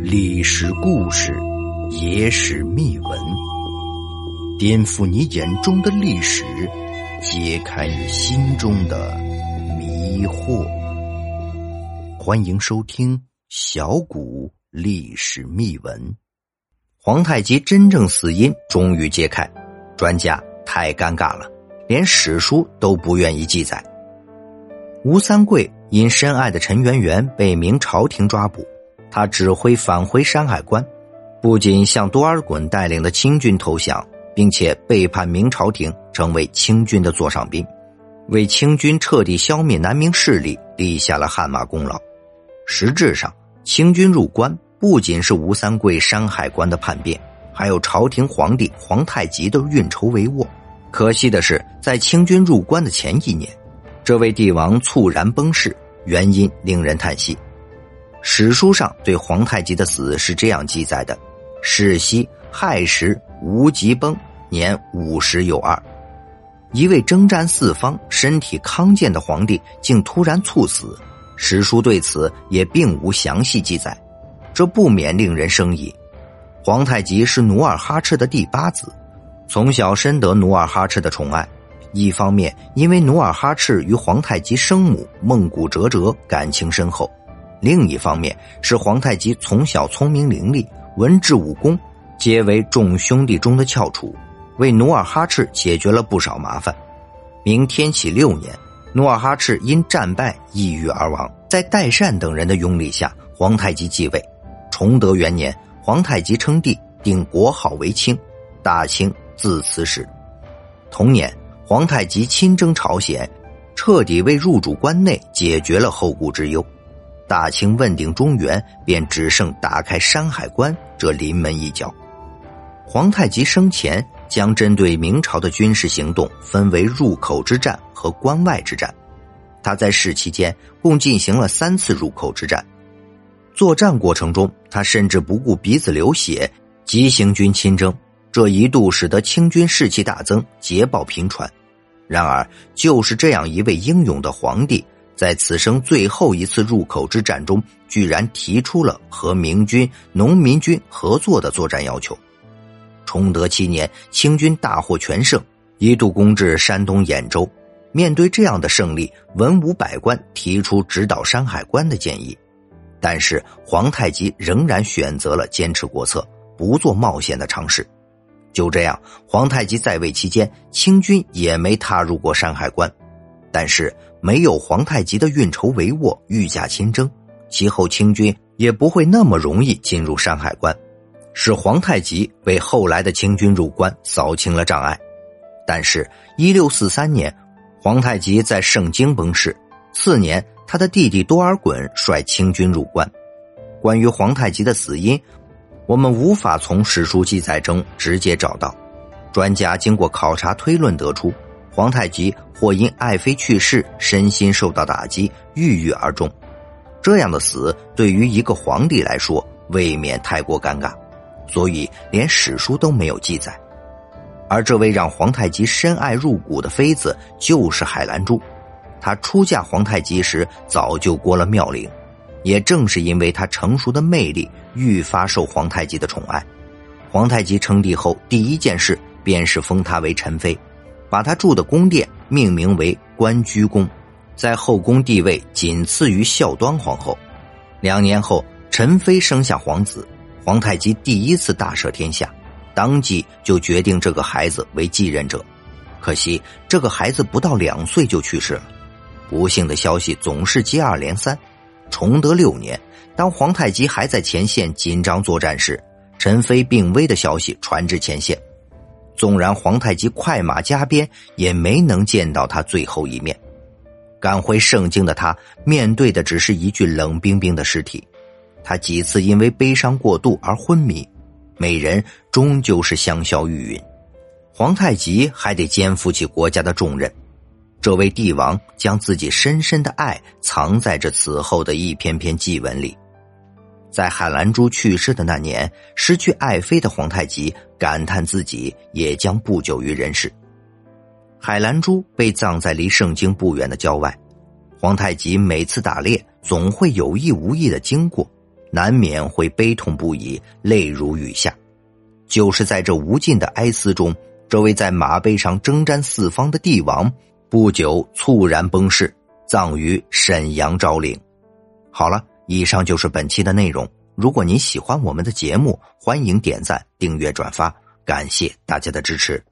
历史故事，野史秘闻，颠覆你眼中的历史，揭开你心中的迷惑。欢迎收听《小谷历史秘闻》。皇太极真正死因终于揭开，专家太尴尬了，连史书都不愿意记载。吴三桂因深爱的陈圆圆被明朝廷抓捕。他指挥返回山海关，不仅向多尔衮带领的清军投降，并且背叛明朝廷，成为清军的座上宾，为清军彻底消灭南明势力立下了汗马功劳。实质上，清军入关不仅是吴三桂山海关的叛变，还有朝廷皇帝皇太极的运筹帷幄。可惜的是，在清军入关的前一年，这位帝王猝然崩逝，原因令人叹息。史书上对皇太极的死是这样记载的：世袭亥时，无疾崩，年五十有二。一位征战四方、身体康健的皇帝，竟突然猝死。史书对此也并无详细记载，这不免令人生疑。皇太极是努尔哈赤的第八子，从小深得努尔哈赤的宠爱。一方面，因为努尔哈赤与皇太极生母孟古哲哲感情深厚。另一方面是皇太极从小聪明伶俐，文治武功皆为众兄弟中的翘楚，为努尔哈赤解决了不少麻烦。明天启六年，努尔哈赤因战败抑郁而亡，在代善等人的拥立下，皇太极继位。崇德元年，皇太极称帝，定国号为清，大清自此始。同年，皇太极亲征朝鲜，彻底为入主关内解决了后顾之忧。大清问鼎中原，便只剩打开山海关这临门一脚。皇太极生前将针对明朝的军事行动分为入口之战和关外之战。他在世期间共进行了三次入口之战。作战过程中，他甚至不顾鼻子流血，急行军亲征，这一度使得清军士气大增，捷报频传。然而，就是这样一位英勇的皇帝。在此生最后一次入口之战中，居然提出了和明军、农民军合作的作战要求。崇德七年，清军大获全胜，一度攻至山东兖州。面对这样的胜利，文武百官提出直捣山海关的建议，但是皇太极仍然选择了坚持国策，不做冒险的尝试。就这样，皇太极在位期间，清军也没踏入过山海关。但是没有皇太极的运筹帷幄、御驾亲征，其后清军也不会那么容易进入山海关。是皇太极为后来的清军入关扫清了障碍。但是，一六四三年，皇太极在盛京崩逝。次年，他的弟弟多尔衮率清军入关。关于皇太极的死因，我们无法从史书记载中直接找到。专家经过考察推论得出。皇太极或因爱妃去世，身心受到打击，郁郁而终。这样的死对于一个皇帝来说，未免太过尴尬，所以连史书都没有记载。而这位让皇太极深爱入骨的妃子，就是海兰珠。她出嫁皇太极时，早就过了妙龄，也正是因为他成熟的魅力，愈发受皇太极的宠爱。皇太极称帝后，第一件事便是封她为宸妃。把他住的宫殿命名为关雎宫，在后宫地位仅次于孝端皇后。两年后，陈妃生下皇子，皇太极第一次大赦天下，当即就决定这个孩子为继任者。可惜这个孩子不到两岁就去世了。不幸的消息总是接二连三。崇德六年，当皇太极还在前线紧张作战时，陈妃病危的消息传至前线。纵然皇太极快马加鞭，也没能见到他最后一面。赶回盛京的他，面对的只是一具冷冰冰的尸体。他几次因为悲伤过度而昏迷，美人终究是香消玉殒。皇太极还得肩负起国家的重任。这位帝王将自己深深的爱藏在这此后的一篇篇祭文里。在海兰珠去世的那年，失去爱妃的皇太极感叹自己也将不久于人世。海兰珠被葬在离圣经不远的郊外，皇太极每次打猎总会有意无意的经过，难免会悲痛不已，泪如雨下。就是在这无尽的哀思中，这位在马背上征战四方的帝王，不久猝然崩逝，葬于沈阳昭陵。好了，以上就是本期的内容。如果您喜欢我们的节目，欢迎点赞、订阅、转发，感谢大家的支持。